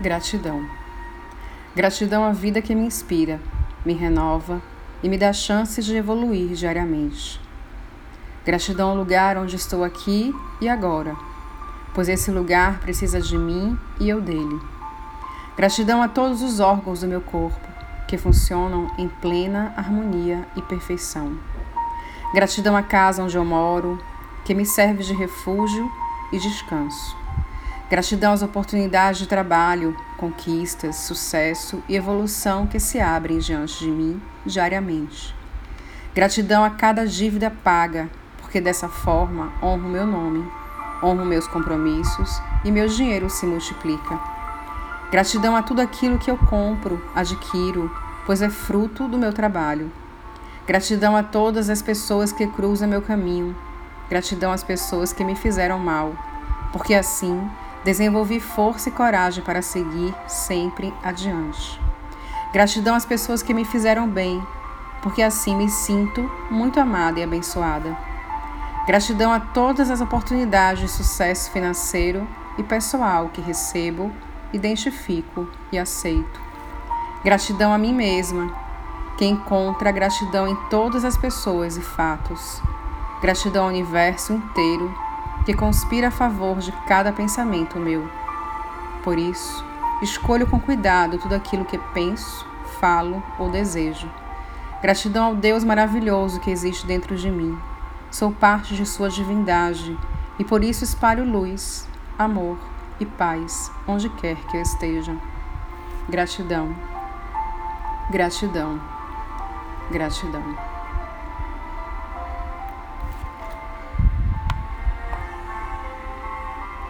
Gratidão. Gratidão à vida que me inspira, me renova e me dá chances de evoluir diariamente. Gratidão ao lugar onde estou aqui e agora, pois esse lugar precisa de mim e eu dele. Gratidão a todos os órgãos do meu corpo que funcionam em plena harmonia e perfeição. Gratidão à casa onde eu moro, que me serve de refúgio e descanso. Gratidão às oportunidades de trabalho, conquistas, sucesso e evolução que se abrem diante de mim diariamente. Gratidão a cada dívida paga, porque dessa forma honro meu nome, honro meus compromissos e meu dinheiro se multiplica. Gratidão a tudo aquilo que eu compro, adquiro, pois é fruto do meu trabalho. Gratidão a todas as pessoas que cruzam meu caminho. Gratidão às pessoas que me fizeram mal, porque assim Desenvolvi força e coragem para seguir sempre adiante. Gratidão às pessoas que me fizeram bem, porque assim me sinto muito amada e abençoada. Gratidão a todas as oportunidades de sucesso financeiro e pessoal que recebo, identifico e aceito. Gratidão a mim mesma, que encontra gratidão em todas as pessoas e fatos. Gratidão ao universo inteiro que conspira a favor de cada pensamento meu. Por isso, escolho com cuidado tudo aquilo que penso, falo ou desejo. Gratidão ao Deus maravilhoso que existe dentro de mim. Sou parte de Sua divindade e por isso espalho luz, amor e paz onde quer que eu esteja. Gratidão, gratidão, gratidão.